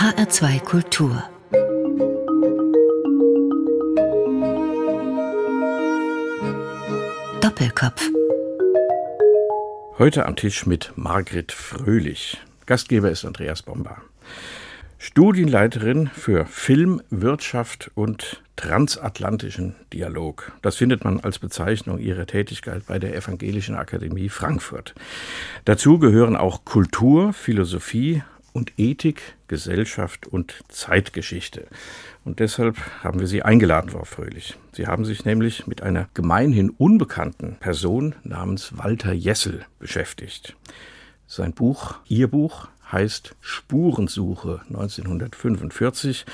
HR2 Kultur Doppelkopf Heute am Tisch mit Margret Fröhlich. Gastgeber ist Andreas Bomber. Studienleiterin für Film, Wirtschaft und transatlantischen Dialog. Das findet man als Bezeichnung ihrer Tätigkeit bei der Evangelischen Akademie Frankfurt. Dazu gehören auch Kultur, Philosophie und Ethik, Gesellschaft und Zeitgeschichte. Und deshalb haben wir Sie eingeladen, Frau Fröhlich. Sie haben sich nämlich mit einer gemeinhin unbekannten Person namens Walter Jessel beschäftigt. Sein Buch, Ihr Buch, heißt Spurensuche 1945,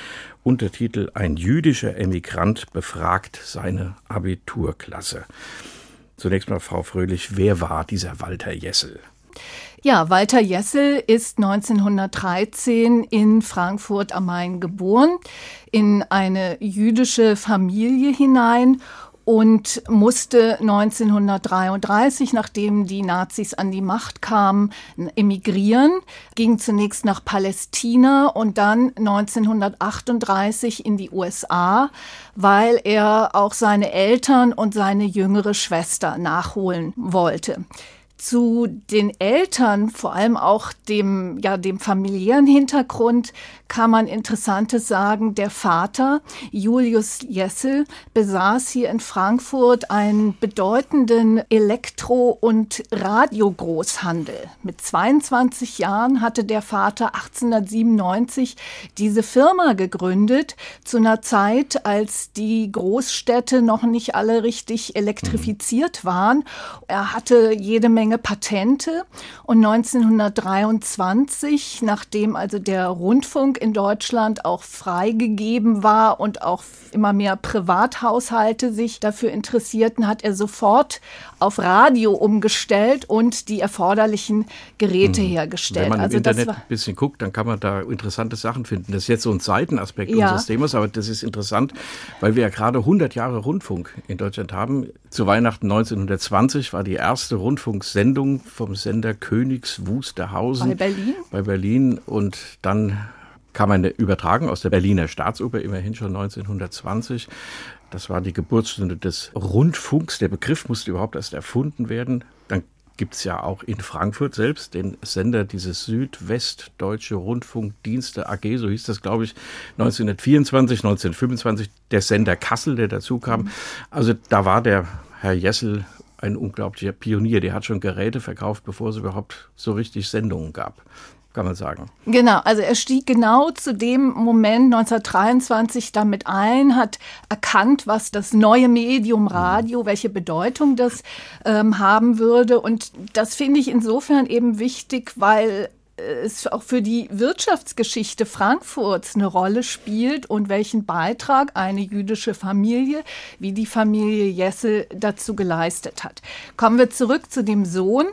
Untertitel Ein jüdischer Emigrant befragt seine Abiturklasse. Zunächst mal, Frau Fröhlich, wer war dieser Walter Jessel? Ja, Walter Jessel ist 1913 in Frankfurt am Main geboren, in eine jüdische Familie hinein und musste 1933, nachdem die Nazis an die Macht kamen, emigrieren, ging zunächst nach Palästina und dann 1938 in die USA, weil er auch seine Eltern und seine jüngere Schwester nachholen wollte zu den Eltern, vor allem auch dem, ja, dem familiären Hintergrund, kann man Interessantes sagen. Der Vater, Julius Jessel, besaß hier in Frankfurt einen bedeutenden Elektro- und Radiogroßhandel. Mit 22 Jahren hatte der Vater 1897 diese Firma gegründet, zu einer Zeit, als die Großstädte noch nicht alle richtig elektrifiziert waren. Er hatte jede Menge Patente und 1923, nachdem also der Rundfunk in Deutschland auch freigegeben war und auch immer mehr Privathaushalte sich dafür interessierten, hat er sofort auf Radio umgestellt und die erforderlichen Geräte hm. hergestellt. Wenn man also im Internet ein bisschen guckt, dann kann man da interessante Sachen finden. Das ist jetzt so ein Seitenaspekt ja. unseres Themas, aber das ist interessant, weil wir ja gerade 100 Jahre Rundfunk in Deutschland haben. Zu Weihnachten 1920 war die erste Rundfunksendung Sendung vom Sender Königs Wusterhausen. Bei Berlin? Bei Berlin. Und dann kam eine Übertragung aus der Berliner Staatsoper, immerhin schon 1920. Das war die Geburtsstunde des Rundfunks. Der Begriff musste überhaupt erst erfunden werden. Dann gibt es ja auch in Frankfurt selbst den Sender dieses Südwestdeutsche Rundfunkdienste AG, so hieß das, glaube ich, 1924, 1925, der Sender Kassel, der dazu kam. Also da war der Herr Jessel ein unglaublicher Pionier. Der hat schon Geräte verkauft, bevor es überhaupt so richtig Sendungen gab kann man sagen. Genau, also er stieg genau zu dem Moment 1923 damit ein, hat erkannt, was das neue Medium Radio, welche Bedeutung das ähm, haben würde. Und das finde ich insofern eben wichtig, weil es auch für die Wirtschaftsgeschichte Frankfurts eine Rolle spielt und welchen Beitrag eine jüdische Familie wie die Familie Jessel dazu geleistet hat. Kommen wir zurück zu dem Sohn.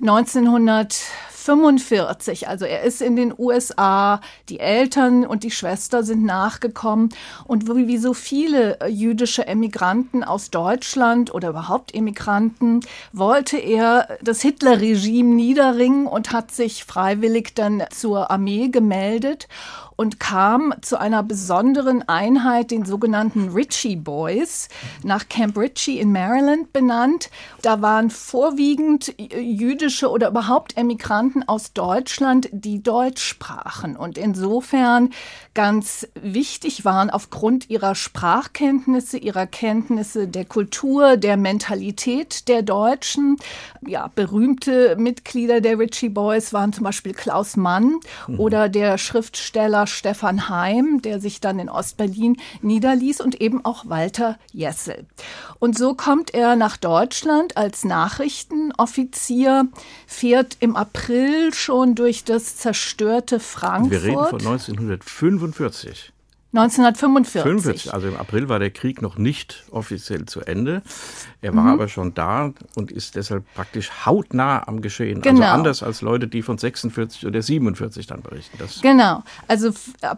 1900 45. Also er ist in den USA, die Eltern und die Schwester sind nachgekommen. Und wie so viele äh, jüdische Emigranten aus Deutschland oder überhaupt Emigranten, wollte er das Hitler-Regime niederringen und hat sich freiwillig dann zur Armee gemeldet und kam zu einer besonderen Einheit, den sogenannten Ritchie Boys, nach Camp Ritchie in Maryland benannt. Da waren vorwiegend jüdische oder überhaupt Emigranten aus Deutschland, die Deutsch sprachen und insofern ganz wichtig waren aufgrund ihrer Sprachkenntnisse, ihrer Kenntnisse der Kultur, der Mentalität der Deutschen. Ja, berühmte Mitglieder der Ritchie Boys waren zum Beispiel Klaus Mann mhm. oder der Schriftsteller Stefan Heim, der sich dann in Ostberlin niederließ und eben auch Walter Jessel. Und so kommt er nach Deutschland als Nachrichtenoffizier, fährt im April schon durch das zerstörte Frankfurt. Wir reden von 1945. 1945. 45, also im April war der Krieg noch nicht offiziell zu Ende. Er war mhm. aber schon da und ist deshalb praktisch hautnah am Geschehen. Also genau. Also anders als Leute, die von 46 oder 47 dann berichten. Das genau. Also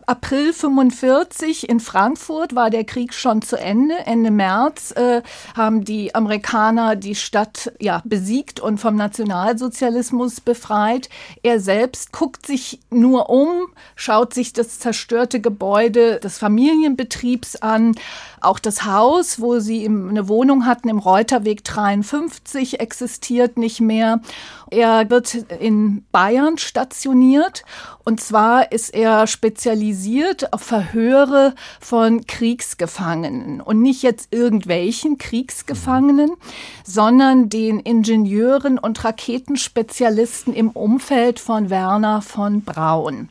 April 45 in Frankfurt war der Krieg schon zu Ende. Ende März äh, haben die Amerikaner die Stadt ja, besiegt und vom Nationalsozialismus befreit. Er selbst guckt sich nur um, schaut sich das zerstörte Gebäude des Familienbetriebs an. Auch das Haus, wo sie eine Wohnung hatten im Reuterweg 53, existiert nicht mehr. Er wird in Bayern stationiert. Und zwar ist er spezialisiert auf Verhöre von Kriegsgefangenen. Und nicht jetzt irgendwelchen Kriegsgefangenen, sondern den Ingenieuren und Raketenspezialisten im Umfeld von Werner von Braun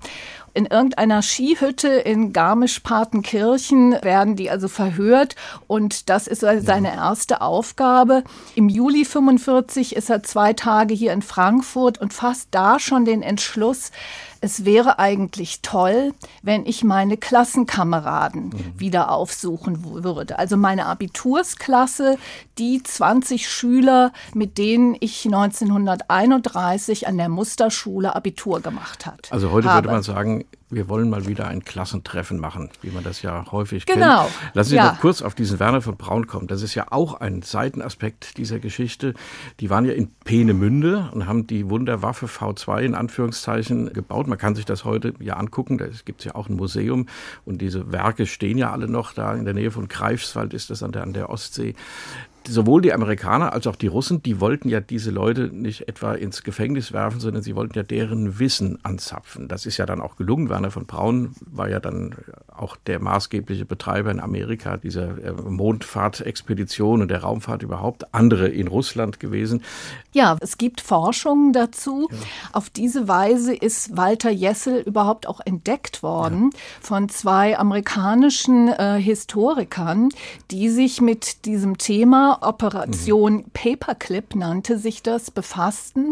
in irgendeiner Skihütte in Garmisch-Partenkirchen werden die also verhört und das ist seine erste Aufgabe. Im Juli 45 ist er zwei Tage hier in Frankfurt und fasst da schon den Entschluss, es wäre eigentlich toll, wenn ich meine Klassenkameraden mhm. wieder aufsuchen würde. Also meine Abitursklasse, die 20 Schüler, mit denen ich 1931 an der Musterschule Abitur gemacht hat. Also heute habe. würde man sagen, wir wollen mal wieder ein Klassentreffen machen, wie man das ja häufig genau. kennt. Lassen Sie ja. noch kurz auf diesen Werner von Braun kommen. Das ist ja auch ein Seitenaspekt dieser Geschichte. Die waren ja in Peenemünde und haben die Wunderwaffe V2 in Anführungszeichen gebaut. Man kann sich das heute ja angucken. Da gibt es ja auch ein Museum und diese Werke stehen ja alle noch da in der Nähe von Greifswald ist das an der, an der Ostsee sowohl die Amerikaner als auch die Russen, die wollten ja diese Leute nicht etwa ins Gefängnis werfen, sondern sie wollten ja deren Wissen anzapfen. Das ist ja dann auch gelungen. Werner von Braun war ja dann auch der maßgebliche Betreiber in Amerika dieser äh, Mondfahrtexpedition und der Raumfahrt überhaupt. Andere in Russland gewesen. Ja, es gibt Forschungen dazu. Ja. Auf diese Weise ist Walter Jessel überhaupt auch entdeckt worden ja. von zwei amerikanischen äh, Historikern, die sich mit diesem Thema Operation mhm. Paperclip nannte sich das, befassten.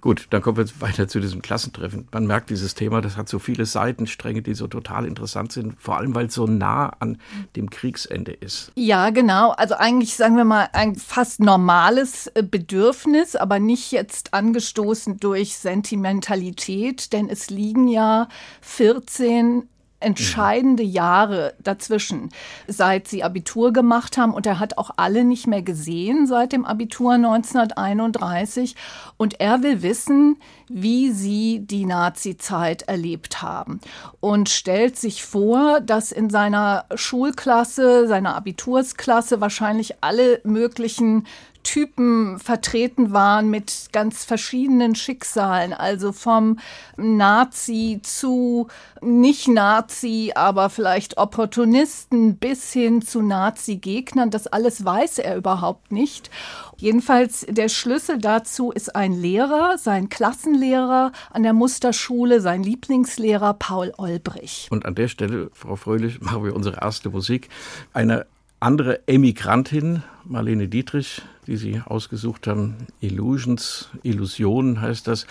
Gut, dann kommen wir jetzt weiter zu diesem Klassentreffen. Man merkt dieses Thema, das hat so viele Seitenstränge, die so total interessant sind, vor allem weil es so nah an dem Kriegsende ist. Ja, genau. Also eigentlich sagen wir mal ein fast normales äh, Bedürfnis, aber nicht jetzt angestoßen durch Sentimentalität, denn es liegen ja 14 entscheidende Jahre dazwischen, seit sie Abitur gemacht haben. Und er hat auch alle nicht mehr gesehen seit dem Abitur 1931. Und er will wissen, wie sie die Nazi-Zeit erlebt haben. Und stellt sich vor, dass in seiner Schulklasse, seiner Abitursklasse wahrscheinlich alle möglichen Typen vertreten waren mit ganz verschiedenen Schicksalen, also vom Nazi zu nicht-Nazi, aber vielleicht Opportunisten bis hin zu Nazi-Gegnern. Das alles weiß er überhaupt nicht. Jedenfalls der Schlüssel dazu ist ein Lehrer, sein Klassenlehrer an der Musterschule, sein Lieblingslehrer Paul Olbrich. Und an der Stelle, Frau Fröhlich, machen wir unsere erste Musik. Eine andere Emigrantin, Marlene Dietrich, die Sie ausgesucht haben, Illusions, Illusionen heißt das.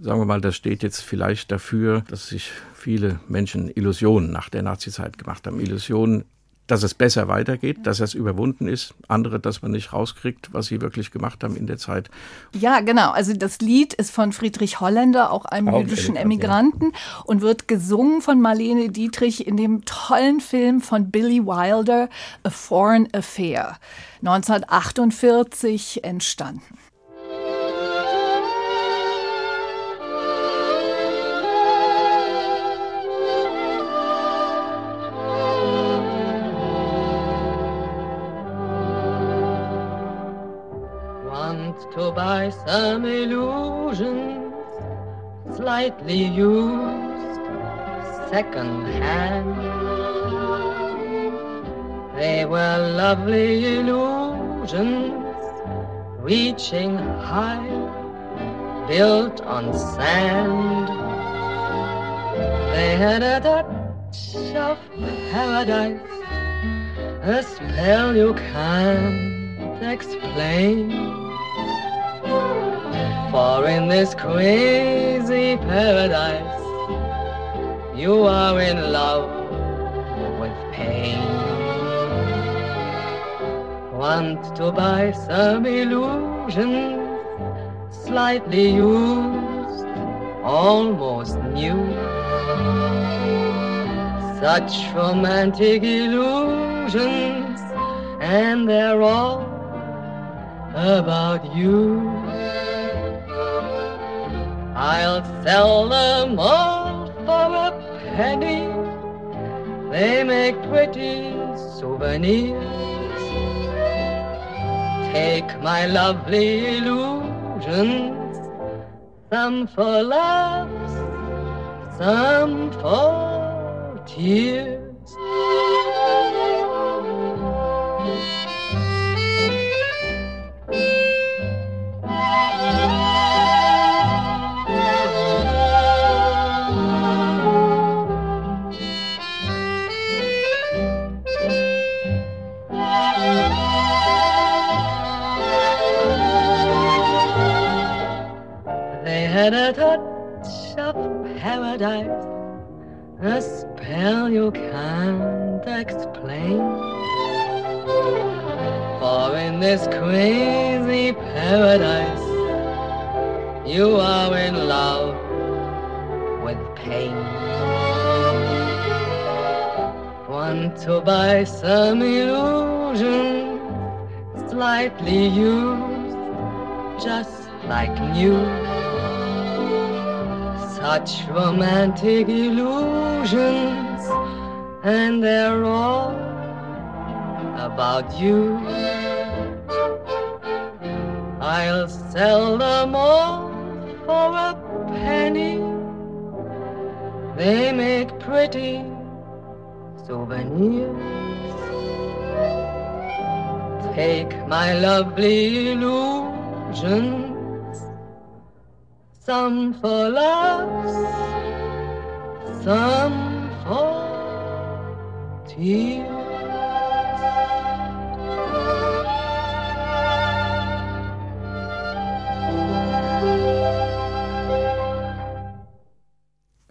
Sagen wir mal, das steht jetzt vielleicht dafür, dass sich viele Menschen Illusionen nach der Nazizeit gemacht haben. Illusionen dass es besser weitergeht, dass es überwunden ist, andere, dass man nicht rauskriegt, was sie wirklich gemacht haben in der Zeit. Ja, genau. Also das Lied ist von Friedrich Holländer, auch einem auch jüdischen Emigranten, ja. und wird gesungen von Marlene Dietrich in dem tollen Film von Billy Wilder, A Foreign Affair, 1948 entstanden. To buy some illusions, slightly used, second hand. They were lovely illusions, reaching high, built on sand. They had a touch of paradise, a spell you can't explain. For in this crazy paradise, you are in love with pain. Want to buy some illusions, slightly used, almost new. Such romantic illusions, and they're all about you. I'll sell them all for a penny. They make pretty souvenirs. Take my lovely illusions, some for laughs, some for tears. Had a touch of paradise, a spell you can't explain. For in this crazy paradise, you are in love with pain. Want to buy some illusion, slightly used, just like new such romantic illusions, and they're all about you. I'll sell them all for a penny. They make pretty souvenirs. Take my lovely illusions some for laughs, some for tears.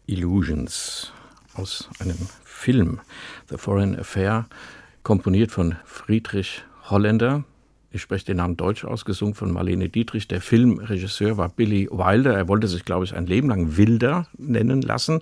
Illusions aus einem Film, The Foreign Affair, komponiert von Friedrich Holländer, ich spreche den Namen Deutsch ausgesungen von Marlene Dietrich. Der Filmregisseur war Billy Wilder. Er wollte sich, glaube ich, ein Leben lang Wilder nennen lassen.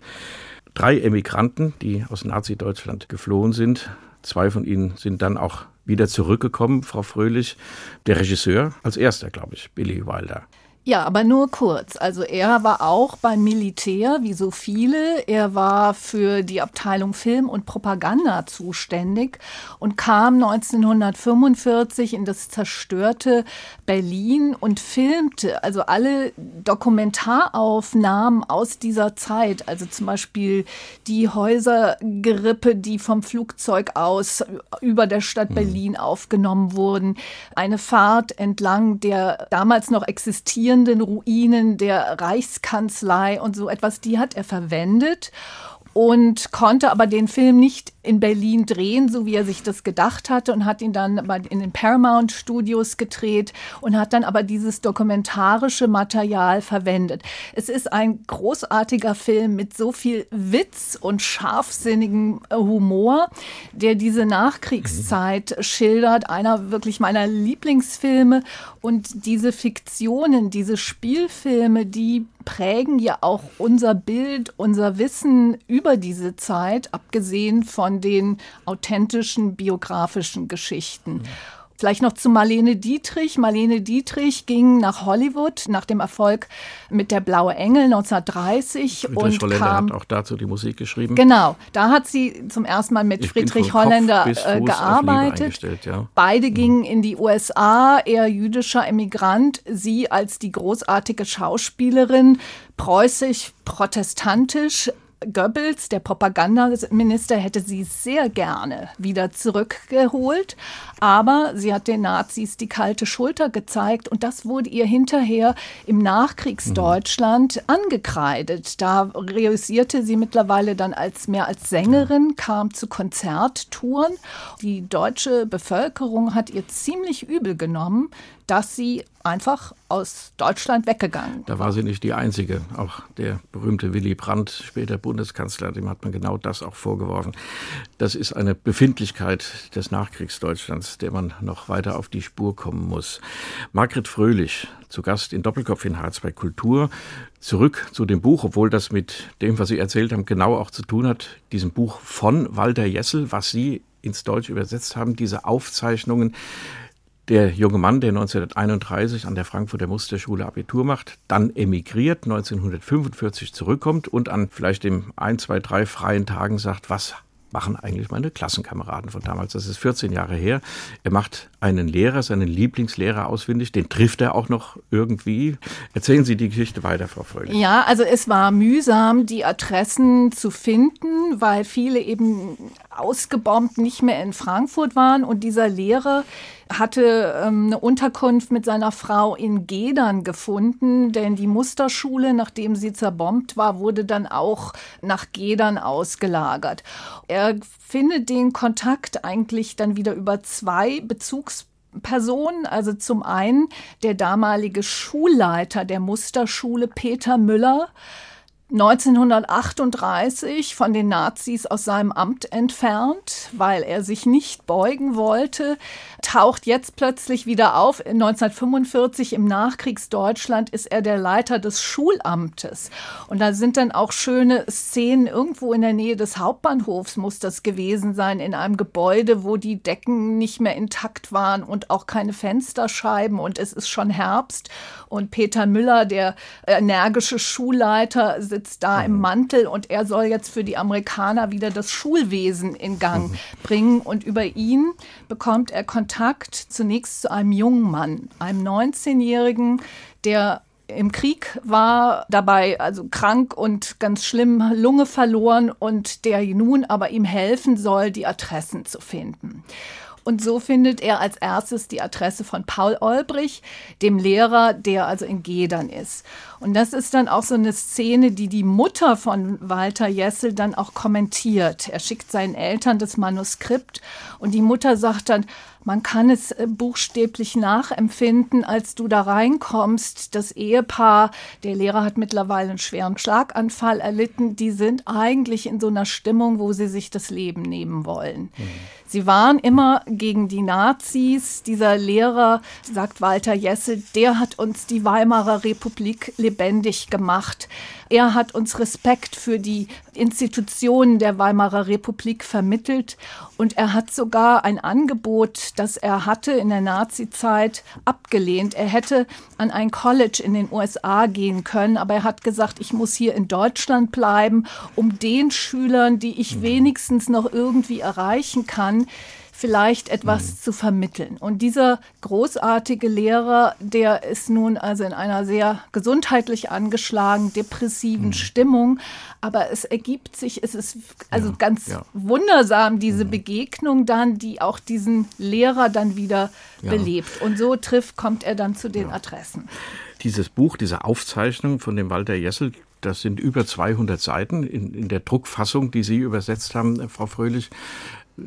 Drei Emigranten, die aus Nazi-Deutschland geflohen sind. Zwei von ihnen sind dann auch wieder zurückgekommen, Frau Fröhlich. Der Regisseur als erster, glaube ich, Billy Wilder. Ja, aber nur kurz. Also er war auch beim Militär, wie so viele. Er war für die Abteilung Film und Propaganda zuständig und kam 1945 in das zerstörte Berlin und filmte also alle Dokumentaraufnahmen aus dieser Zeit. Also zum Beispiel die Häusergerippe, die vom Flugzeug aus über der Stadt mhm. Berlin aufgenommen wurden. Eine Fahrt entlang der damals noch existierenden existierenden Ruinen der Reichskanzlei und so etwas, die hat er verwendet und konnte aber den Film nicht in Berlin drehen, so wie er sich das gedacht hatte und hat ihn dann in den Paramount Studios gedreht und hat dann aber dieses dokumentarische Material verwendet. Es ist ein großartiger Film mit so viel Witz und scharfsinnigem Humor, der diese Nachkriegszeit schildert, einer wirklich meiner Lieblingsfilme und diese Fiktionen, diese Spielfilme, die prägen ja auch unser Bild, unser Wissen über diese Zeit, abgesehen von den authentischen biografischen Geschichten. Vielleicht noch zu Marlene Dietrich. Marlene Dietrich ging nach Hollywood nach dem Erfolg mit der Blaue Engel 1930 Friedrich und Holländer kam, hat auch dazu die Musik geschrieben. Genau, da hat sie zum ersten Mal mit Ich Friedrich von Holländer äh, gearbeitet. ja. Beide gingen in die USA, er jüdischer Emigrant, sie als die großartige Schauspielerin, preußisch, protestantisch, Goebbels, der Propagandaminister, hätte sie sehr gerne wieder zurückgeholt, aber sie hat den Nazis die kalte Schulter gezeigt und das wurde ihr hinterher im Nachkriegsdeutschland angekreidet. Da reüssierte sie mittlerweile dann als mehr als Sängerin, kam zu Konzerttouren. Die deutsche Bevölkerung hat ihr ziemlich übel genommen, dass sie einfach aus Deutschland weggegangen. Da war sie nicht die Einzige. Auch der berühmte Willy Brandt, später Bundeskanzler, dem hat man genau das auch vorgeworfen. Das ist eine Befindlichkeit des Nachkriegsdeutschlands, der man noch weiter auf die Spur kommen muss. Margret Fröhlich, zu Gast in Doppelkopf in H2 Kultur. Zurück zu dem Buch, obwohl das mit dem, was Sie erzählt haben, genau auch zu tun hat. Diesem Buch von Walter Jessel, was Sie ins Deutsche übersetzt haben, diese Aufzeichnungen der junge Mann, der 1931 an der Frankfurter Musterschule Abitur macht, dann emigriert, 1945 zurückkommt und an vielleicht dem ein, zwei, drei freien Tagen sagt, was machen eigentlich meine Klassenkameraden von damals. Das ist 14 Jahre her. Er macht einen Lehrer, seinen Lieblingslehrer ausfindig. Den trifft er auch noch irgendwie. Erzählen Sie die Geschichte weiter, Frau Fröhlich. Ja, also es war mühsam, die Adressen zu finden, weil viele eben ausgebombt nicht mehr in Frankfurt waren und dieser Lehrer hatte ähm, eine Unterkunft mit seiner Frau in Gedern gefunden, denn die Musterschule, nachdem sie zerbombt war, wurde dann auch nach Gedern ausgelagert. Er findet den Kontakt eigentlich dann wieder über zwei Bezugspersonen. Also zum einen der damalige Schulleiter der Musterschule Peter Müller, 1938 von den Nazis aus seinem Amt entfernt, weil er sich nicht beugen wollte, taucht jetzt plötzlich wieder auf. 1945 im Nachkriegsdeutschland ist er der Leiter des Schulamtes. Und da sind dann auch schöne Szenen irgendwo in der Nähe des Hauptbahnhofs muss das gewesen sein, in einem Gebäude, wo die Decken nicht mehr intakt waren und auch keine Fensterscheiben und es ist schon Herbst. Und Peter Müller, der energische Schulleiter, sitzt da mhm. im Mantel und er soll jetzt für die Amerikaner wieder das Schulwesen in Gang mhm. bringen. Und über ihn bekommt er Kontakt zunächst zu einem jungen Mann, einem 19-Jährigen, der im Krieg war, dabei also krank und ganz schlimm Lunge verloren und der nun aber ihm helfen soll, die Adressen zu finden. Und so findet er als erstes die Adresse von Paul Olbrich, dem Lehrer, der also in Gedern ist. Und das ist dann auch so eine Szene, die die Mutter von Walter Jessel dann auch kommentiert. Er schickt seinen Eltern das Manuskript und die Mutter sagt dann, man kann es äh, buchstäblich nachempfinden, als du da reinkommst. Das Ehepaar, der Lehrer hat mittlerweile einen schweren Schlaganfall erlitten, die sind eigentlich in so einer Stimmung, wo sie sich das Leben nehmen wollen. Mhm. Sie waren immer gegen die Nazis. Dieser Lehrer, sagt Walter Jessel, der hat uns die Weimarer Republik lebendig gemacht. Er hat uns Respekt für die Institutionen der Weimarer Republik vermittelt und er hat sogar ein Angebot, das er hatte in der Nazizeit, abgelehnt. Er hätte an ein College in den USA gehen können, aber er hat gesagt, ich muss hier in Deutschland bleiben, um den Schülern, die ich mhm. wenigstens noch irgendwie erreichen kann, vielleicht etwas mhm. zu vermitteln. Und dieser großartige Lehrer, der ist nun also in einer sehr gesundheitlich angeschlagen, depressiven mhm. Stimmung. Aber es ergibt sich, es ist also ja, ganz ja. wundersam, diese mhm. Begegnung dann, die auch diesen Lehrer dann wieder ja. belebt. Und so trifft, kommt er dann zu den Adressen. Dieses Buch, diese Aufzeichnung von dem Walter Jessel, das sind über 200 Seiten in, in der Druckfassung, die Sie übersetzt haben, Frau Fröhlich.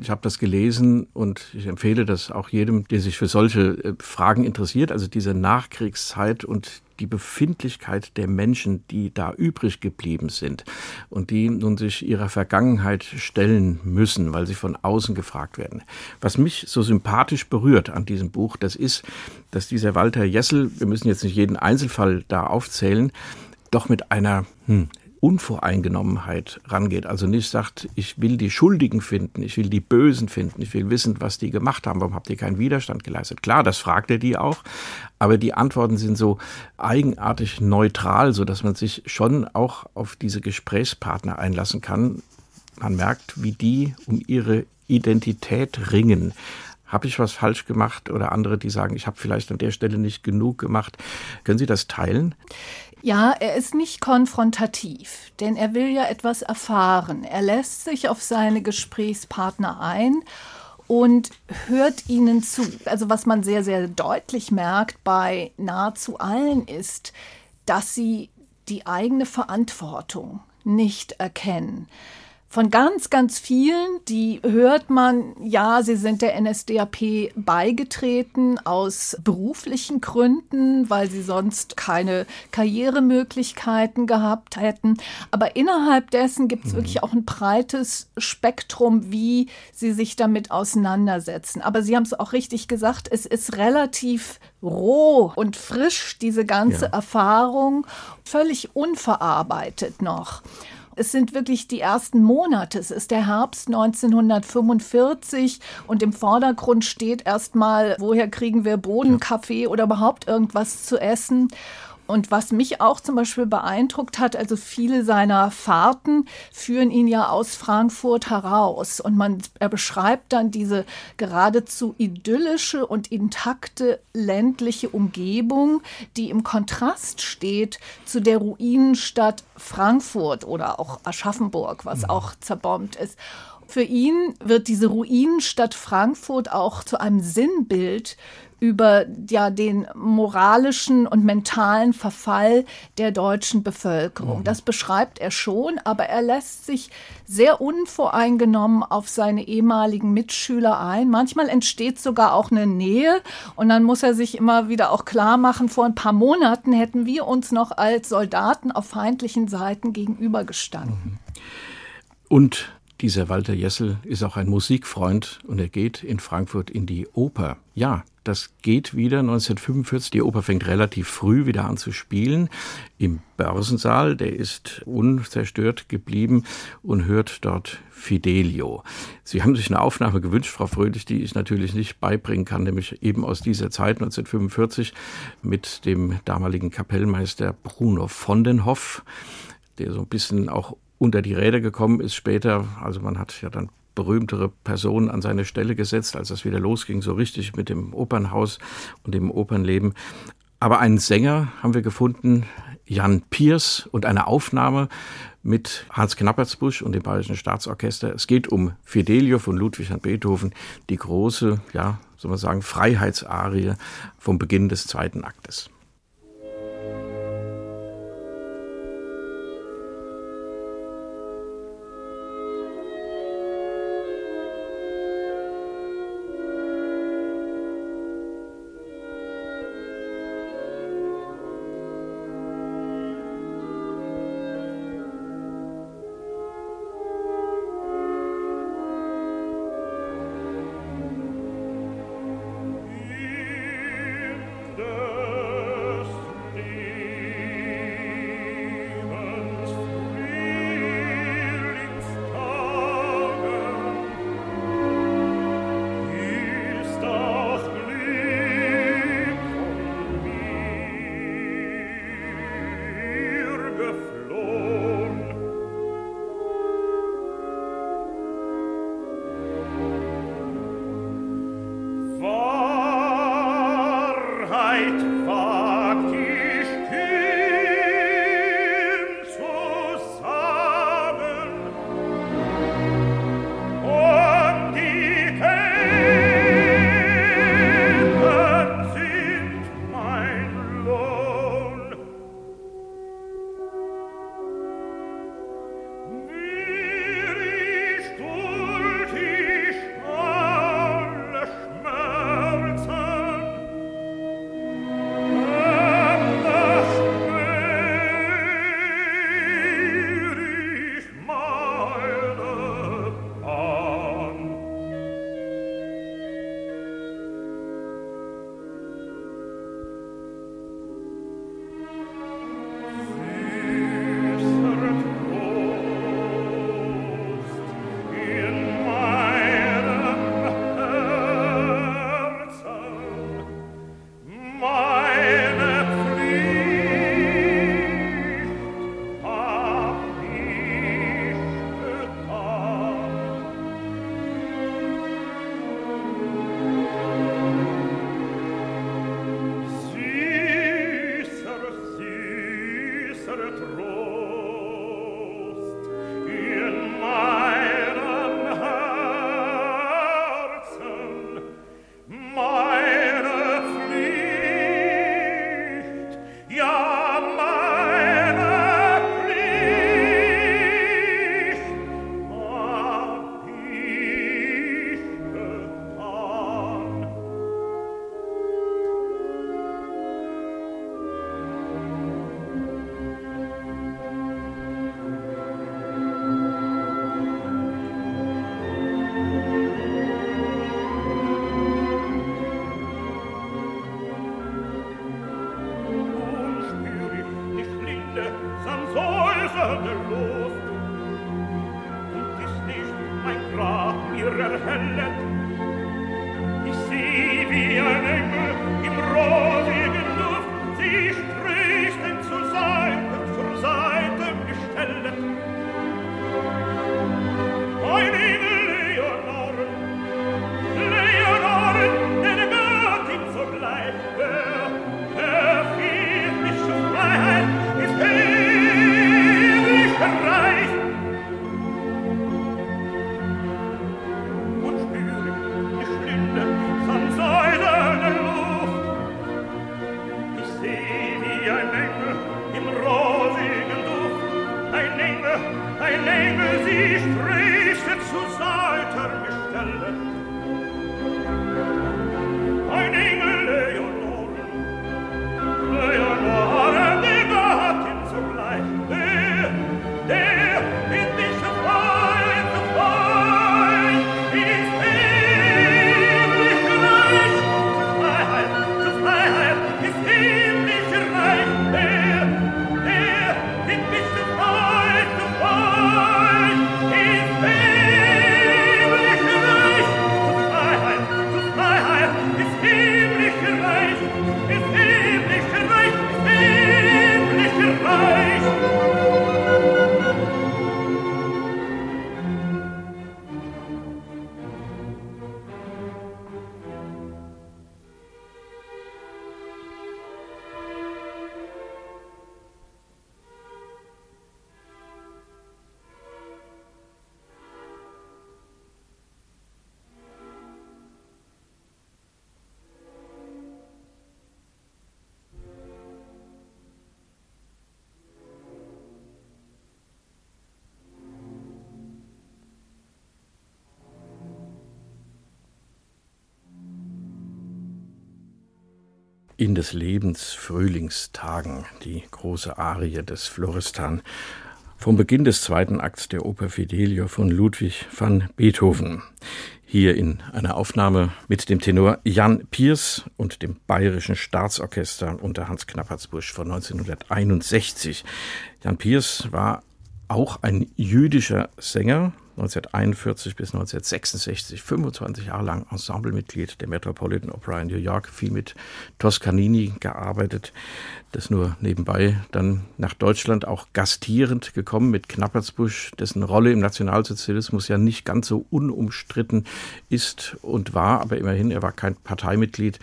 Ich habe das gelesen und ich empfehle das auch jedem, der sich für solche äh, Fragen interessiert. Also diese Nachkriegszeit und die Befindlichkeit der Menschen, die da übrig geblieben sind und die nun sich ihrer Vergangenheit stellen müssen, weil sie von außen gefragt werden. Was mich so sympathisch berührt an diesem Buch, das ist, dass dieser Walter Jessel, wir müssen jetzt nicht jeden Einzelfall da aufzählen, doch mit einer hm, Unvoreingenommenheit rangeht. Also nicht sagt, ich will die Schuldigen finden, ich will die Bösen finden, ich will wissen, was die gemacht haben, warum habt ihr keinen Widerstand geleistet. Klar, das fragt er die auch, aber die Antworten sind so eigenartig neutral, so dass man sich schon auch auf diese Gesprächspartner einlassen kann. Man merkt, wie die um ihre Identität ringen habe ich was falsch gemacht oder andere, die sagen, ich habe vielleicht an der Stelle nicht genug gemacht. Können Sie das teilen? Ja, er ist nicht konfrontativ, denn er will ja etwas erfahren. Er lässt sich auf seine Gesprächspartner ein und hört ihnen zu. Also was man sehr, sehr deutlich merkt bei nahezu allen ist, dass sie die eigene Verantwortung nicht erkennen. Von ganz, ganz vielen, die hört man, ja, sie sind der NSDAP beigetreten aus beruflichen Gründen, weil sie sonst keine Karrieremöglichkeiten gehabt hätten. Aber innerhalb dessen gibt es mhm. wirklich auch ein breites Spektrum, wie sie sich damit auseinandersetzen. Aber Sie haben es auch richtig gesagt, es ist relativ roh und frisch, diese ganze ja. Erfahrung, völlig unverarbeitet noch. Es sind wirklich die ersten Monate. Es ist der Herbst 1945 und im Vordergrund steht erstmal, woher kriegen wir Bodenkaffee oder überhaupt irgendwas zu essen. Und was mich auch zum Beispiel beeindruckt hat, also viele seiner Fahrten führen ihn ja aus Frankfurt heraus. Und man, er beschreibt dann diese geradezu idyllische und intakte ländliche Umgebung, die im Kontrast steht zu der Ruinenstadt Frankfurt oder auch Aschaffenburg, was mhm. auch zerbombt ist. Für ihn wird diese Ruinenstadt Frankfurt auch zu einem Sinnbild über ja, den moralischen und mentalen Verfall der deutschen Bevölkerung. Mhm. Das beschreibt er schon, aber er lässt sich sehr unvoreingenommen auf seine ehemaligen Mitschüler ein. Manchmal entsteht sogar auch eine Nähe und dann muss er sich immer wieder auch klar machen, vor ein paar Monaten hätten wir uns noch als Soldaten auf feindlichen Seiten gegenübergestanden. Mhm. Und dieser Walter Jessel ist auch ein Musikfreund und er geht in Frankfurt in die Oper. Ja, das geht wieder 1945. Die Oper fängt relativ früh wieder an zu spielen im Börsensaal. Der ist unzerstört geblieben und hört dort Fidelio. Sie haben sich eine Aufnahme gewünscht, Frau Fröhlich, die ich natürlich nicht beibringen kann, nämlich eben aus dieser Zeit 1945 mit dem damaligen Kapellmeister Bruno Vondenhoff, der so ein bisschen auch unter die Räder gekommen ist später. Also man hat ja dann berühmtere Personen an seine Stelle gesetzt, als es wieder losging, so richtig mit dem Opernhaus und dem Opernleben. Aber einen Sänger haben wir gefunden, Jan Piers, und eine Aufnahme mit Hans Knappertsbusch und dem Bayerischen Staatsorchester. Es geht um Fidelio von Ludwig van Beethoven, die große, ja, soll man sagen, Freiheitsarie vom Beginn des zweiten Aktes. In des Lebens Frühlingstagen, die große Arie des Florestan. Vom Beginn des zweiten Akts der Oper Fidelio von Ludwig van Beethoven. Hier in einer Aufnahme mit dem Tenor Jan Piers und dem Bayerischen Staatsorchester unter Hans Knappertsbusch von 1961. Jan Piers war auch ein jüdischer Sänger, 1941 bis 1966, 25 Jahre lang Ensemblemitglied der Metropolitan Opera in New York, viel mit Toscanini gearbeitet, das nur nebenbei dann nach Deutschland auch gastierend gekommen mit Knappertsbusch, dessen Rolle im Nationalsozialismus ja nicht ganz so unumstritten ist und war, aber immerhin, er war kein Parteimitglied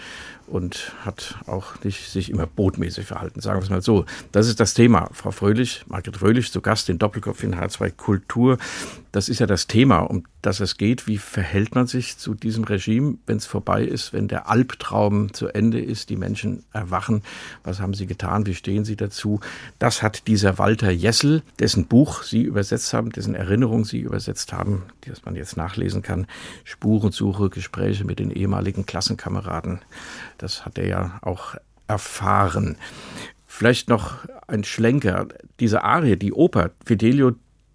und hat auch nicht sich immer botmäßig verhalten, sagen wir es mal so. Das ist das Thema. Frau Fröhlich, Margret Fröhlich, zu Gast in Doppelkopf in H2 Kultur. Das ist ja das Thema, um das es geht. Wie verhält man sich zu diesem Regime, wenn es vorbei ist, wenn der Albtraum zu Ende ist, die Menschen erwachen? Was haben sie getan? Wie stehen sie dazu? Das hat dieser Walter Jessel, dessen Buch Sie übersetzt haben, dessen Erinnerung Sie übersetzt haben, das man jetzt nachlesen kann, Spurensuche, Gespräche mit den ehemaligen Klassenkameraden. Das hat er ja auch erfahren. Vielleicht noch ein Schlenker. Diese Arie, die Oper, Fidelio,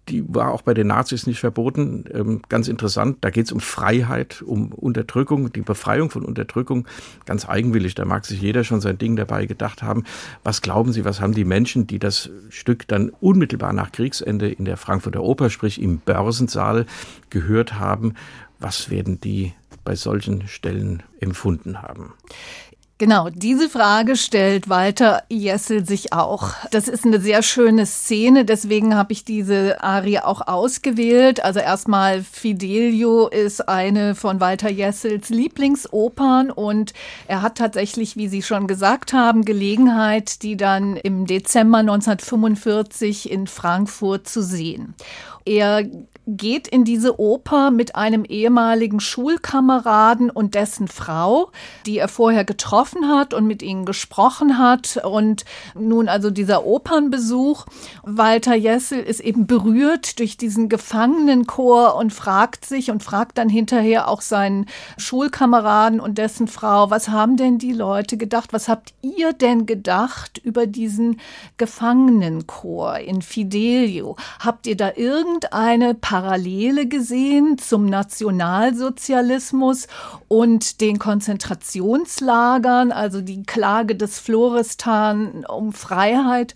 die war auch bei den Nazis nicht verboten. Ähm, ganz interessant, da geht es um Freiheit, um Unterdrückung, die Befreiung von Unterdrückung. Ganz eigenwillig, da mag sich jeder schon sein Ding dabei gedacht haben. Was glauben Sie, was haben die Menschen, die das Stück dann unmittelbar nach Kriegsende in der Frankfurter Oper, sprich im Börsensaal, gehört haben, was werden die bei solchen Stellen empfunden haben? Genau, diese Frage stellt Walter Jessel sich auch. Das ist eine sehr schöne Szene, deswegen habe ich diese Arie auch ausgewählt. Also erstmal Fidelio ist eine von Walter Jessels Lieblingsopern und er hat tatsächlich, wie Sie schon gesagt haben, Gelegenheit, die dann im Dezember 1945 in Frankfurt zu sehen. Er geht in diese Oper mit einem ehemaligen Schulkameraden und dessen Frau, die er vorher getroffen hat und mit ihnen gesprochen hat. Und nun also dieser Opernbesuch. Walter Jessel ist eben berührt durch diesen Gefangenenchor und fragt sich und fragt dann hinterher auch seinen Schulkameraden und dessen Frau, was haben denn die Leute gedacht? Was habt ihr denn gedacht über diesen Gefangenenchor in Fidelio? Habt ihr da irgendeine Parallele gesehen zum Nationalsozialismus und den Konzentrationslagern, also die Klage des Florestan um Freiheit.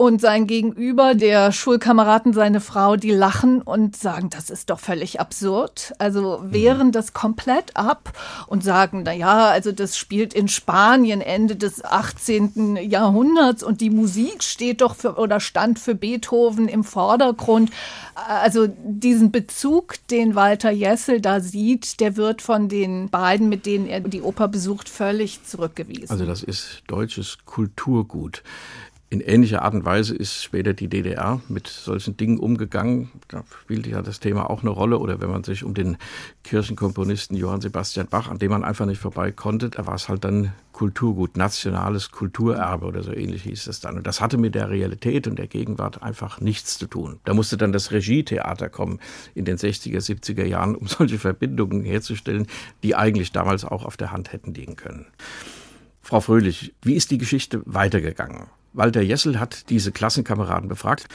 Und sein Gegenüber, der Schulkameraden, seine Frau, die lachen und sagen, das ist doch völlig absurd. Also wehren das komplett ab und sagen, na ja, also das spielt in Spanien Ende des 18. Jahrhunderts und die Musik steht doch für oder stand für Beethoven im Vordergrund. Also diesen Bezug, den Walter Jessel da sieht, der wird von den beiden, mit denen er die Oper besucht, völlig zurückgewiesen. Also das ist deutsches Kulturgut. In ähnlicher Art und Weise ist später die DDR mit solchen Dingen umgegangen. Da spielte ja das Thema auch eine Rolle. Oder wenn man sich um den Kirchenkomponisten Johann Sebastian Bach, an dem man einfach nicht vorbei konnte, da war es halt dann Kulturgut, nationales Kulturerbe oder so ähnlich hieß es dann. Und das hatte mit der Realität und der Gegenwart einfach nichts zu tun. Da musste dann das Regietheater kommen in den 60er, 70er Jahren, um solche Verbindungen herzustellen, die eigentlich damals auch auf der Hand hätten liegen können. Frau Fröhlich, wie ist die Geschichte weitergegangen? Walter Jessel hat diese Klassenkameraden befragt.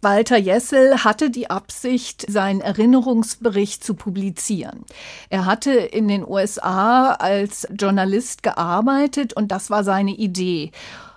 Walter Jessel hatte die Absicht, seinen Erinnerungsbericht zu publizieren. Er hatte in den USA als Journalist gearbeitet und das war seine Idee.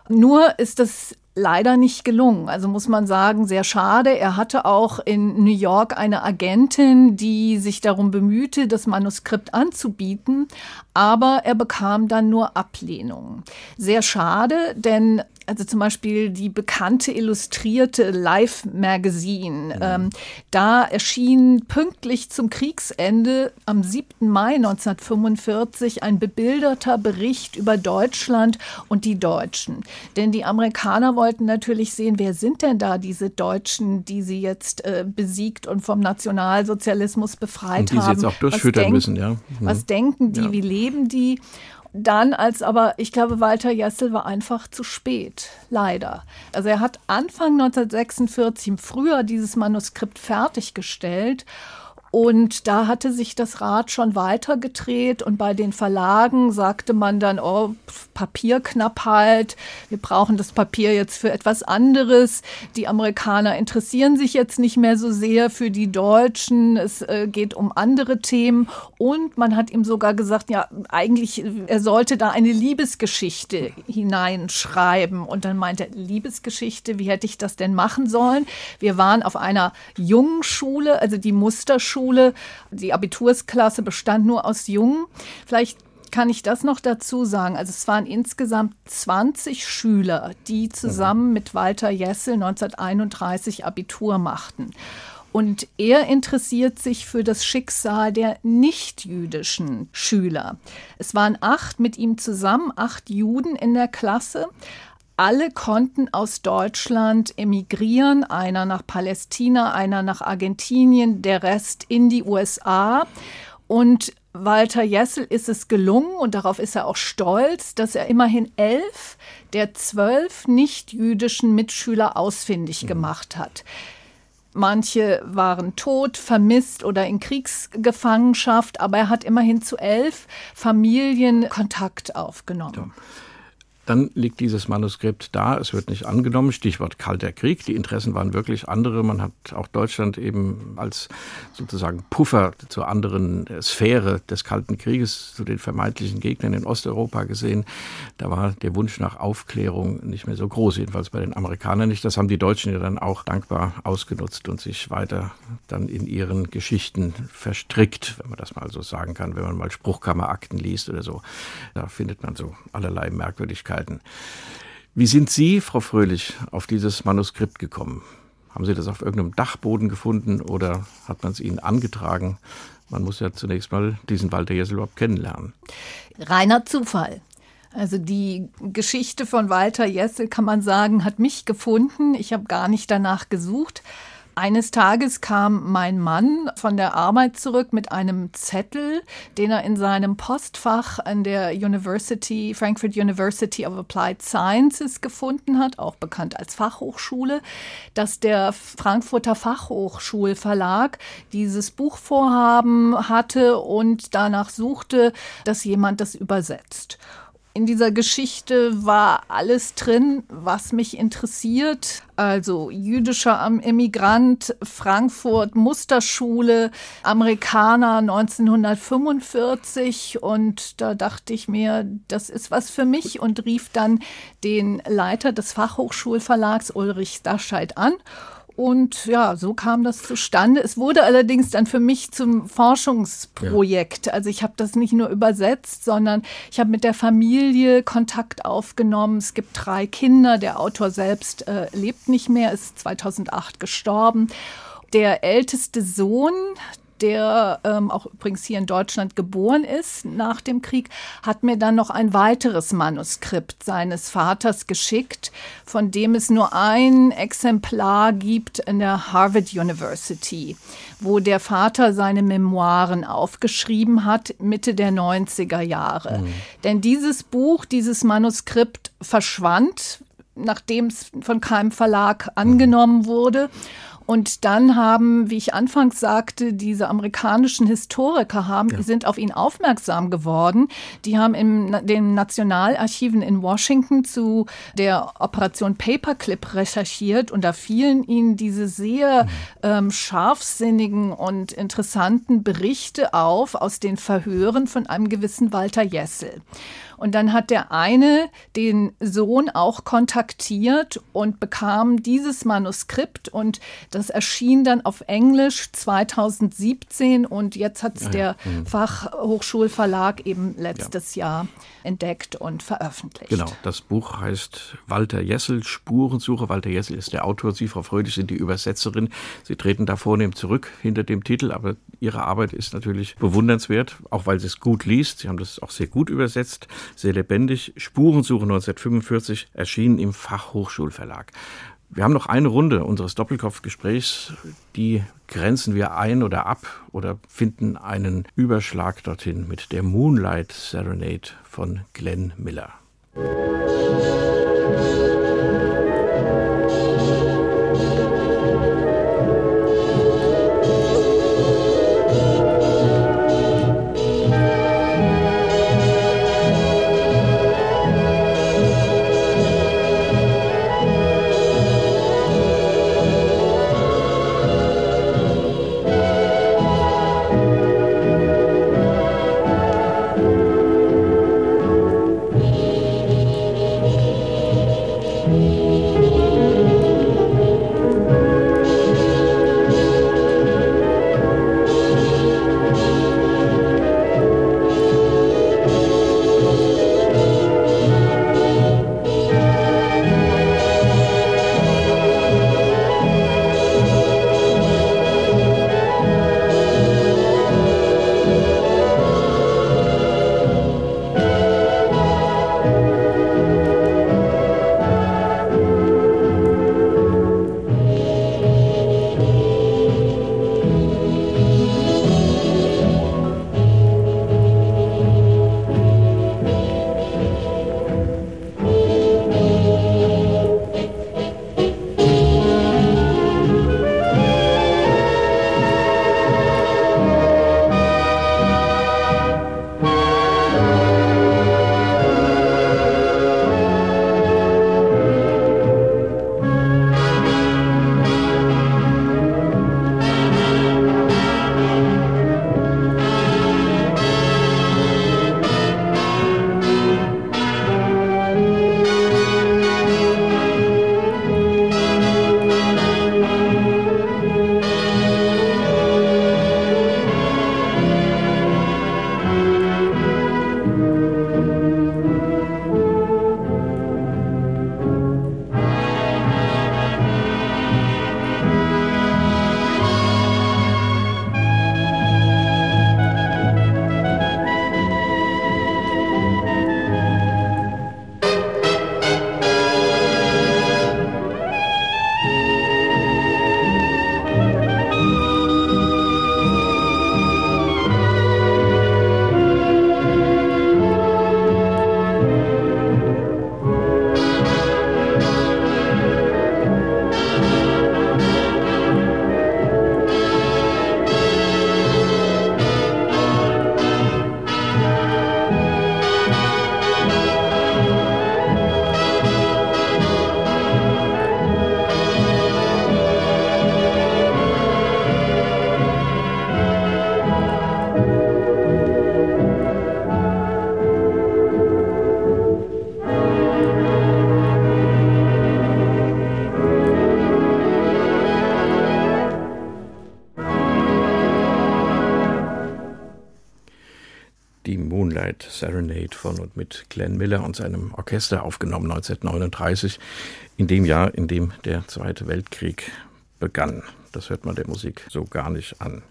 Nur ist es leider nicht gelungen. Also muss man sagen, sehr schade. Er hatte auch in New York eine Agentin, die sich darum bemühte, das Manuskript anzubieten, aber er bekam dann nur Ablehnung. Sehr schade, denn also zum Beispiel die bekannte illustrierte Life Magazine. Ähm, da erschien pünktlich zum Kriegsende am 7. Mai 1945 ein bebilderter Bericht über Deutschland und die Deutschen. Denn die Amerikaner wollten natürlich sehen, wer sind denn da diese Deutschen, die sie jetzt äh, besiegt und vom Nationalsozialismus befreit und die haben. Die sie jetzt auch durchfüttern müssen, ja. Mhm. Was denken die, ja. wie leben die? Dann als aber, ich glaube, Walter Jessel war einfach zu spät, leider. Also er hat Anfang 1946 im Frühjahr dieses Manuskript fertiggestellt und da hatte sich das Rad schon weitergedreht und bei den Verlagen sagte man dann, oh, Papierknappheit, wir brauchen das Papier jetzt für etwas anderes. Die Amerikaner interessieren sich jetzt nicht mehr so sehr für die Deutschen, es äh, geht um andere Themen und man hat ihm sogar gesagt, ja, eigentlich, er sollte da eine Liebesgeschichte hineinschreiben und dann meinte er, Liebesgeschichte, wie hätte ich das denn machen sollen? Wir waren auf einer jungen Schule, also die Musterschule, Schule. Die Abitursklasse bestand nur aus Jungen. Vielleicht kann ich das noch dazu sagen. Also es waren insgesamt 20 Schüler, die zusammen mit Walter Jessel 1931 Abitur machten. Und er interessiert sich für das Schicksal der nichtjüdischen Schüler. Es waren acht mit ihm zusammen, acht Juden in der Klasse alle konnten aus Deutschland emigrieren, einer nach Palästina, einer nach Argentinien, der Rest in die USA. Und Walter Jessel ist es gelungen, und darauf ist er auch stolz, dass er immerhin elf der zwölf nicht-jüdischen Mitschüler ausfindig mhm. gemacht hat. Manche waren tot, vermisst oder in Kriegsgefangenschaft, aber er hat immerhin zu elf Familien Kontakt aufgenommen. Ja. Dann liegt dieses Manuskript da, es wird nicht angenommen, Stichwort Kalter Krieg. Die Interessen waren wirklich andere. Man hat auch Deutschland eben als sozusagen Puffer zur anderen Sphäre des Kalten Krieges, zu den vermeintlichen Gegnern in Osteuropa gesehen. Da war der Wunsch nach Aufklärung nicht mehr so groß, jedenfalls bei den Amerikanern nicht. Das haben die Deutschen ja dann auch dankbar ausgenutzt und sich weiter dann in ihren Geschichten verstrickt, wenn man das mal so sagen kann, wenn man mal Spruchkammerakten liest oder so. Da findet man so allerlei Merkwürdigkeiten. Möglichkeiten. Wie sind Sie, Frau Fröhlich, auf dieses Manuskript gekommen? Haben Sie das auf irgendeinem Dachboden gefunden oder hat man es Ihnen angetragen? Man muss ja zunächst mal diesen Walter Jessel überhaupt kennenlernen. Reiner Zufall. Also die Geschichte von Walter Jessel, kann man sagen, hat mich gefunden. Ich habe gar nicht danach gesucht. Eines Tages kam mein Mann von der Arbeit zurück mit einem Zettel, den er in seinem Postfach an der University, Frankfurt University of Applied Sciences gefunden hat, auch bekannt als Fachhochschule, dass der Frankfurter Fachhochschulverlag dieses Buchvorhaben hatte und danach suchte, dass jemand das übersetzt. In dieser Geschichte war alles drin, was mich interessiert. Also jüdischer Immigrant, Frankfurt, Musterschule, Amerikaner 1945. Und da dachte ich mir, das ist was für mich und rief dann den Leiter des Fachhochschulverlags Ulrich Stascheid an und ja, so kam das zustande. Es wurde allerdings dann für mich zum Forschungsprojekt. Ja. Also ich habe das nicht nur übersetzt, sondern ich habe mit der Familie Kontakt aufgenommen. Es gibt drei Kinder. Der Autor selbst äh, lebt nicht mehr, ist 2008 gestorben. Der älteste Sohn, der ähm, auch übrigens hier in Deutschland geboren ist nach dem Krieg, hat mir dann noch ein weiteres Manuskript seines Vaters geschickt, von dem es nur ein Exemplar gibt in der Harvard University, wo der Vater seine Memoiren aufgeschrieben hat, Mitte der 90er Jahre. Mhm. Denn dieses Buch, dieses Manuskript verschwand, nachdem es von keinem Verlag angenommen wurde. Und dann haben, wie ich anfangs sagte, diese amerikanischen Historiker haben, ja. sind auf ihn aufmerksam geworden. Die haben in den Nationalarchiven in Washington zu der Operation Paperclip recherchiert und da fielen ihnen diese sehr mhm. ähm, scharfsinnigen und interessanten Berichte auf aus den Verhören von einem gewissen Walter Jessel. Und dann hat der eine den Sohn auch kontaktiert und bekam dieses Manuskript und das erschien dann auf Englisch 2017 und jetzt hat es ja, der ja. Mhm. Fachhochschulverlag eben letztes ja. Jahr entdeckt und veröffentlicht. Genau, das Buch heißt Walter Jessel, Spurensuche. Walter Jessel ist der Autor, Sie, Frau Fröhlich, sind die Übersetzerin. Sie treten da vornehm zurück hinter dem Titel, aber Ihre Arbeit ist natürlich bewundernswert, auch weil sie es gut liest. Sie haben das auch sehr gut übersetzt sehr lebendig. Spurensuche 1945 erschienen im Fachhochschulverlag. Wir haben noch eine Runde unseres Doppelkopfgesprächs. Die grenzen wir ein oder ab oder finden einen Überschlag dorthin mit der Moonlight Serenade von Glenn Miller. Serenade von und mit Glenn Miller und seinem Orchester aufgenommen 1939, in dem Jahr, in dem der Zweite Weltkrieg begann. Das hört man der Musik so gar nicht an.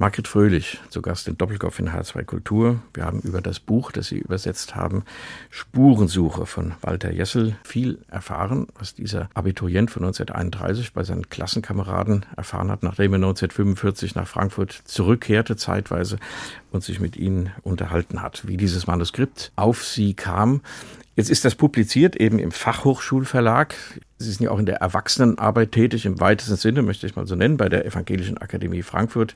Margret Fröhlich, zu Gast in Doppelkopf in H2 Kultur. Wir haben über das Buch, das Sie übersetzt haben, Spurensuche von Walter Jessel, viel erfahren, was dieser Abiturient von 1931 bei seinen Klassenkameraden erfahren hat, nachdem er 1945 nach Frankfurt zurückkehrte, zeitweise, und sich mit ihnen unterhalten hat, wie dieses Manuskript auf sie kam. Jetzt ist das publiziert eben im Fachhochschulverlag. Sie sind ja auch in der Erwachsenenarbeit tätig, im weitesten Sinne, möchte ich mal so nennen, bei der Evangelischen Akademie Frankfurt.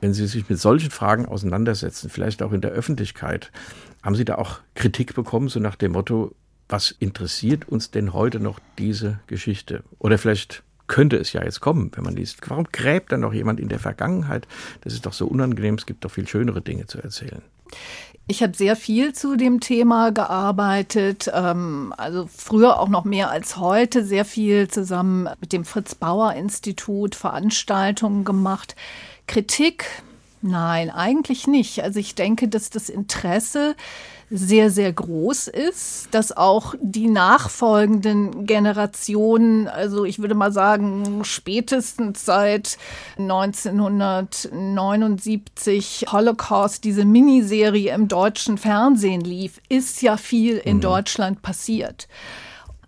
Wenn Sie sich mit solchen Fragen auseinandersetzen, vielleicht auch in der Öffentlichkeit, haben Sie da auch Kritik bekommen, so nach dem Motto, was interessiert uns denn heute noch diese Geschichte? Oder vielleicht könnte es ja jetzt kommen, wenn man liest. Warum gräbt dann noch jemand in der Vergangenheit? Das ist doch so unangenehm, es gibt doch viel schönere Dinge zu erzählen. Ich habe sehr viel zu dem Thema gearbeitet, ähm, also früher auch noch mehr als heute, sehr viel zusammen mit dem Fritz Bauer Institut Veranstaltungen gemacht. Kritik? Nein, eigentlich nicht. Also ich denke, dass das Interesse sehr, sehr groß ist, dass auch die nachfolgenden Generationen, also ich würde mal sagen, spätestens seit 1979 Holocaust, diese Miniserie im deutschen Fernsehen lief, ist ja viel in mhm. Deutschland passiert.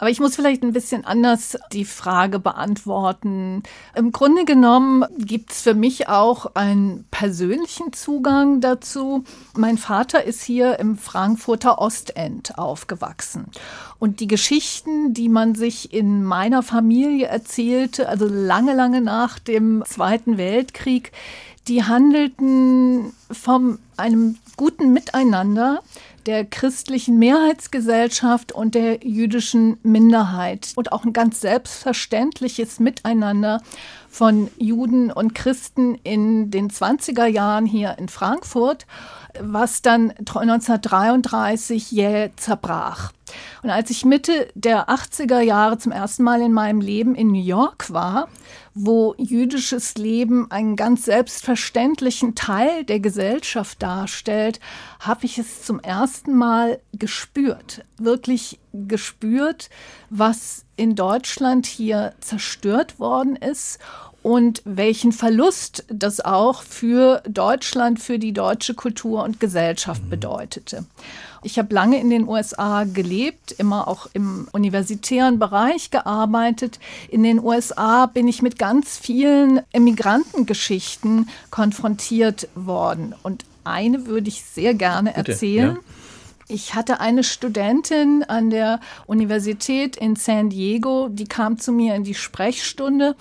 Aber ich muss vielleicht ein bisschen anders die Frage beantworten. Im Grunde genommen gibt es für mich auch einen persönlichen Zugang dazu. Mein Vater ist hier im Frankfurter Ostend aufgewachsen. Und die Geschichten, die man sich in meiner Familie erzählte, also lange, lange nach dem Zweiten Weltkrieg, die handelten von einem guten Miteinander der christlichen Mehrheitsgesellschaft und der jüdischen Minderheit und auch ein ganz selbstverständliches Miteinander von Juden und Christen in den 20er Jahren hier in Frankfurt, was dann 1933 jäh zerbrach. Und als ich Mitte der 80er Jahre zum ersten Mal in meinem Leben in New York war, wo jüdisches Leben einen ganz selbstverständlichen Teil der Gesellschaft darstellt, habe ich es zum ersten Mal gespürt, wirklich gespürt, was in Deutschland hier zerstört worden ist und welchen Verlust das auch für Deutschland, für die deutsche Kultur und Gesellschaft bedeutete. Ich habe lange in den USA gelebt, immer auch im universitären Bereich gearbeitet. In den USA bin ich mit ganz vielen Immigrantengeschichten konfrontiert worden. Und eine würde ich sehr gerne erzählen. Bitte, ja. Ich hatte eine Studentin an der Universität in San Diego, die kam zu mir in die Sprechstunde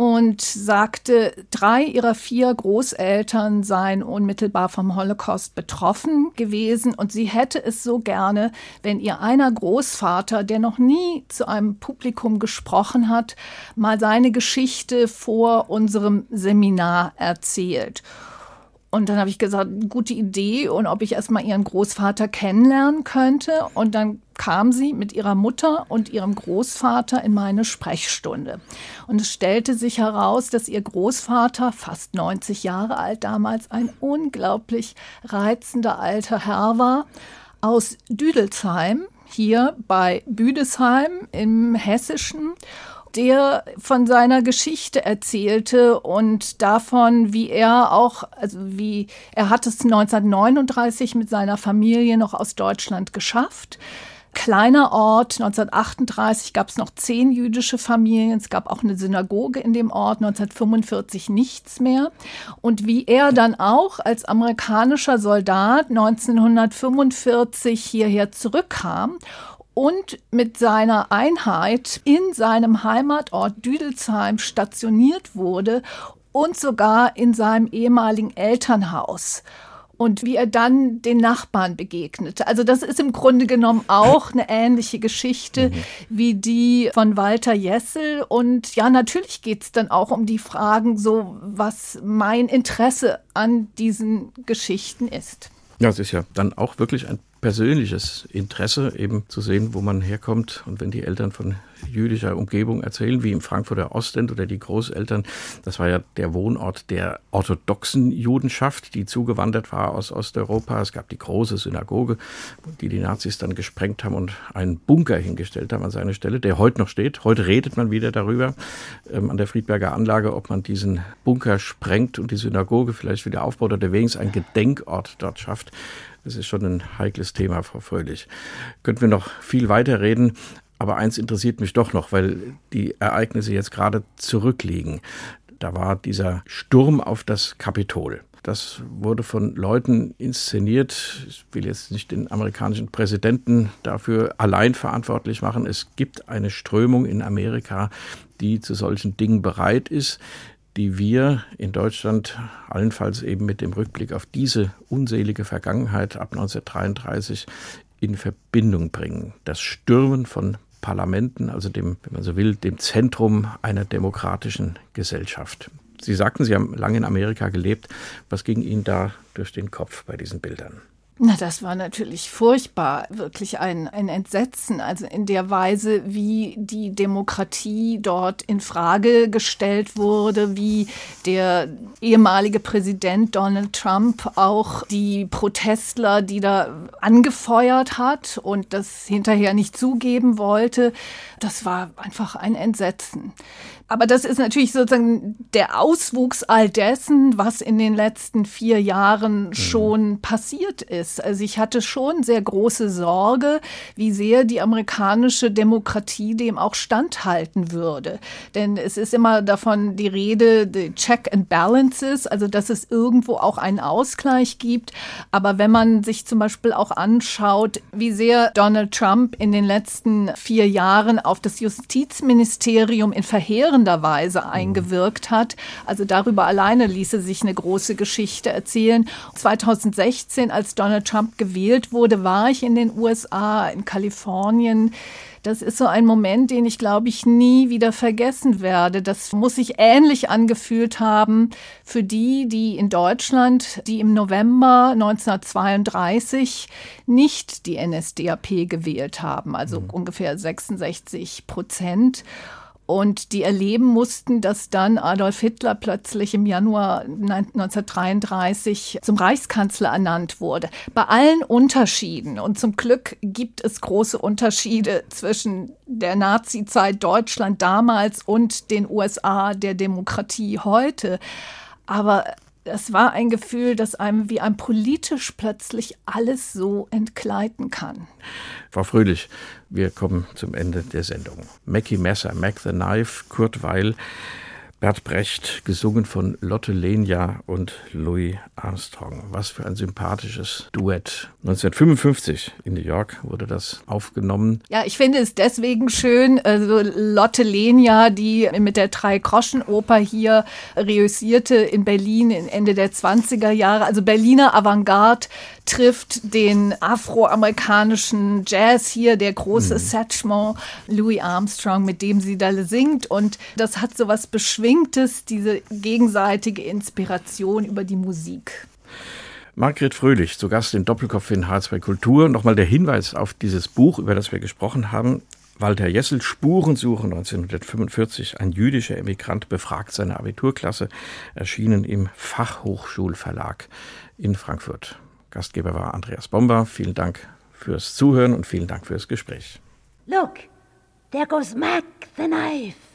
und sagte, drei ihrer vier Großeltern seien unmittelbar vom Holocaust betroffen gewesen und sie hätte es so gerne, wenn ihr einer Großvater, der noch nie zu einem Publikum gesprochen hat, mal seine Geschichte vor unserem Seminar erzählt. Und dann habe ich gesagt, gute Idee und ob ich erstmal ihren Großvater kennenlernen könnte. Und dann kam sie mit ihrer Mutter und ihrem Großvater in meine Sprechstunde. Und es stellte sich heraus, dass ihr Großvater, fast 90 Jahre alt damals, ein unglaublich reizender alter Herr war aus Düdelsheim, hier bei Büdesheim im Hessischen der von seiner Geschichte erzählte und davon, wie er auch, also wie er hat es 1939 mit seiner Familie noch aus Deutschland geschafft. Kleiner Ort, 1938 gab es noch zehn jüdische Familien, es gab auch eine Synagoge in dem Ort, 1945 nichts mehr. Und wie er dann auch als amerikanischer Soldat 1945 hierher zurückkam und mit seiner Einheit in seinem Heimatort Düdelsheim stationiert wurde und sogar in seinem ehemaligen Elternhaus und wie er dann den Nachbarn begegnete. Also das ist im Grunde genommen auch eine ähnliche Geschichte mhm. wie die von Walter Jessel. Und ja, natürlich geht es dann auch um die Fragen, so was mein Interesse an diesen Geschichten ist. Ja, es ist ja dann auch wirklich ein persönliches Interesse, eben zu sehen, wo man herkommt. Und wenn die Eltern von jüdischer Umgebung erzählen, wie im Frankfurter Ostend oder die Großeltern, das war ja der Wohnort der orthodoxen Judenschaft, die zugewandert war aus Osteuropa. Es gab die große Synagoge, die die Nazis dann gesprengt haben und einen Bunker hingestellt haben an seine Stelle, der heute noch steht. Heute redet man wieder darüber ähm, an der Friedberger Anlage, ob man diesen Bunker sprengt und die Synagoge vielleicht wieder aufbaut oder wenigstens ein Gedenkort dort schafft. Das ist schon ein heikles Thema, Frau Fröhlich. Könnten wir noch viel weiter reden, aber eins interessiert mich doch noch, weil die Ereignisse jetzt gerade zurückliegen. Da war dieser Sturm auf das Kapitol. Das wurde von Leuten inszeniert. Ich will jetzt nicht den amerikanischen Präsidenten dafür allein verantwortlich machen. Es gibt eine Strömung in Amerika, die zu solchen Dingen bereit ist, die wir in Deutschland allenfalls eben mit dem Rückblick auf diese unselige Vergangenheit ab 1933 in Verbindung bringen. Das Stürmen von Parlamenten, also dem, wenn man so will, dem Zentrum einer demokratischen Gesellschaft. Sie sagten, Sie haben lange in Amerika gelebt. Was ging Ihnen da durch den Kopf bei diesen Bildern? Na, das war natürlich furchtbar, wirklich ein, ein Entsetzen, also in der Weise, wie die Demokratie dort in Frage gestellt wurde, wie der ehemalige Präsident Donald Trump auch die Protestler, die da angefeuert hat und das hinterher nicht zugeben wollte, das war einfach ein Entsetzen. Aber das ist natürlich sozusagen der Auswuchs all dessen, was in den letzten vier Jahren mhm. schon passiert ist. Also ich hatte schon sehr große Sorge, wie sehr die amerikanische Demokratie dem auch standhalten würde. Denn es ist immer davon die Rede, the check and balances, also dass es irgendwo auch einen Ausgleich gibt. Aber wenn man sich zum Beispiel auch anschaut, wie sehr Donald Trump in den letzten vier Jahren auf das Justizministerium in verheerenden verheerender Weise eingewirkt hat. Also darüber alleine ließe sich eine große Geschichte erzählen. 2016, als Donald Trump gewählt wurde, war ich in den USA, in Kalifornien. Das ist so ein Moment, den ich, glaube ich, nie wieder vergessen werde. Das muss sich ähnlich angefühlt haben für die, die in Deutschland, die im November 1932 nicht die NSDAP gewählt haben, also mhm. ungefähr 66 Prozent. Und die erleben mussten, dass dann Adolf Hitler plötzlich im Januar 1933 zum Reichskanzler ernannt wurde. Bei allen Unterschieden, und zum Glück gibt es große Unterschiede zwischen der Nazizeit Deutschland damals und den USA der Demokratie heute. Aber das war ein Gefühl, das einem wie ein politisch plötzlich alles so entgleiten kann. Frau Fröhlich, wir kommen zum Ende der Sendung. Mackie Messer, Mac the Knife, Kurt Weil, Bert Brecht, gesungen von Lotte Lenia und Louis Armstrong. Was für ein sympathisches Duett. 1955 in New York wurde das aufgenommen. Ja, ich finde es deswegen schön, also Lotte Lenia, die mit der Drei-Groschen-Oper hier reüssierte in Berlin Ende der 20er Jahre, also Berliner Avantgarde trifft den afroamerikanischen Jazz hier, der große mhm. Satchmo, Louis Armstrong, mit dem sie da singt. Und das hat so was Beschwingtes, diese gegenseitige Inspiration über die Musik. Margret Fröhlich, zu Gast im Doppelkopf in H2 Kultur. Nochmal der Hinweis auf dieses Buch, über das wir gesprochen haben. Walter Jessel, Spurensuche 1945, ein jüdischer Emigrant befragt seine Abiturklasse, erschienen im Fachhochschulverlag in Frankfurt. Gastgeber war Andreas Bomber. Vielen Dank fürs Zuhören und vielen Dank fürs Gespräch. Look, there goes Mac the knife.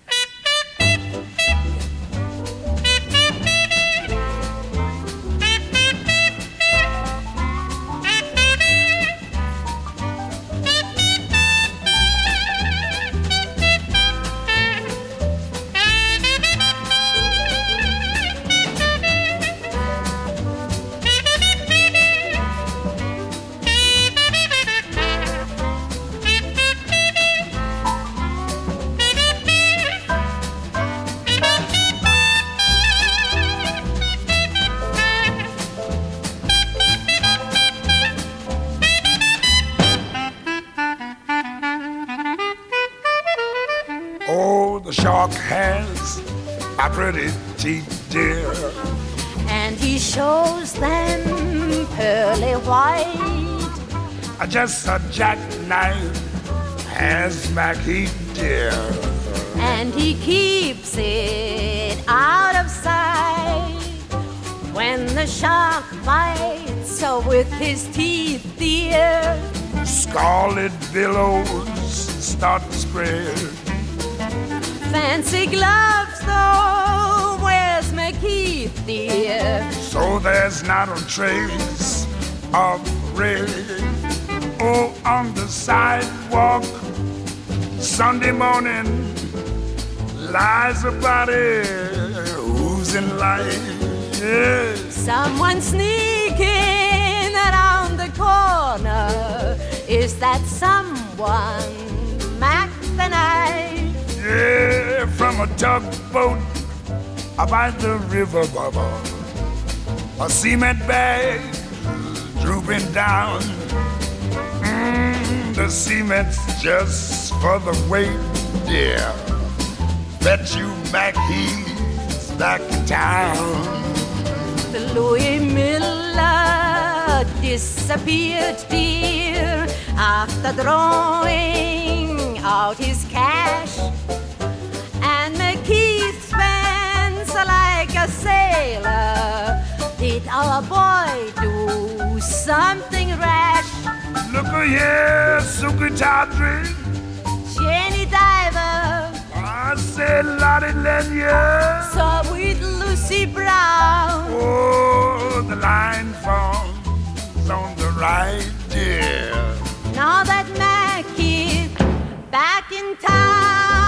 Pretty teeth, dear. And he shows them pearly white. just a jackknife has Mackie dear. And he keeps it out of sight. When the shark bites so with his teeth, dear, Scarlet billows start to spread. fancy gloves though, dear? So there's not a trace of red. Oh, on the sidewalk, Sunday morning, lies a body oozing life. Yes. Someone sneaking around the corner. Is that someone Mac the Knife? Yeah, from a tugboat by the river bubble. A cement bag drooping down. Mm, the cement's just for the weight, dear. Bet you Mac he's back in town. The Louis Miller disappeared, dear, after drawing out his cash. A sailor. Did our boy do something rash? Look here, Suki Tawdry. Jenny Diver I said Lottie Lenya. saw with Lucy Brown. Oh, the line forms on the right, dear. Now that Mac back in town.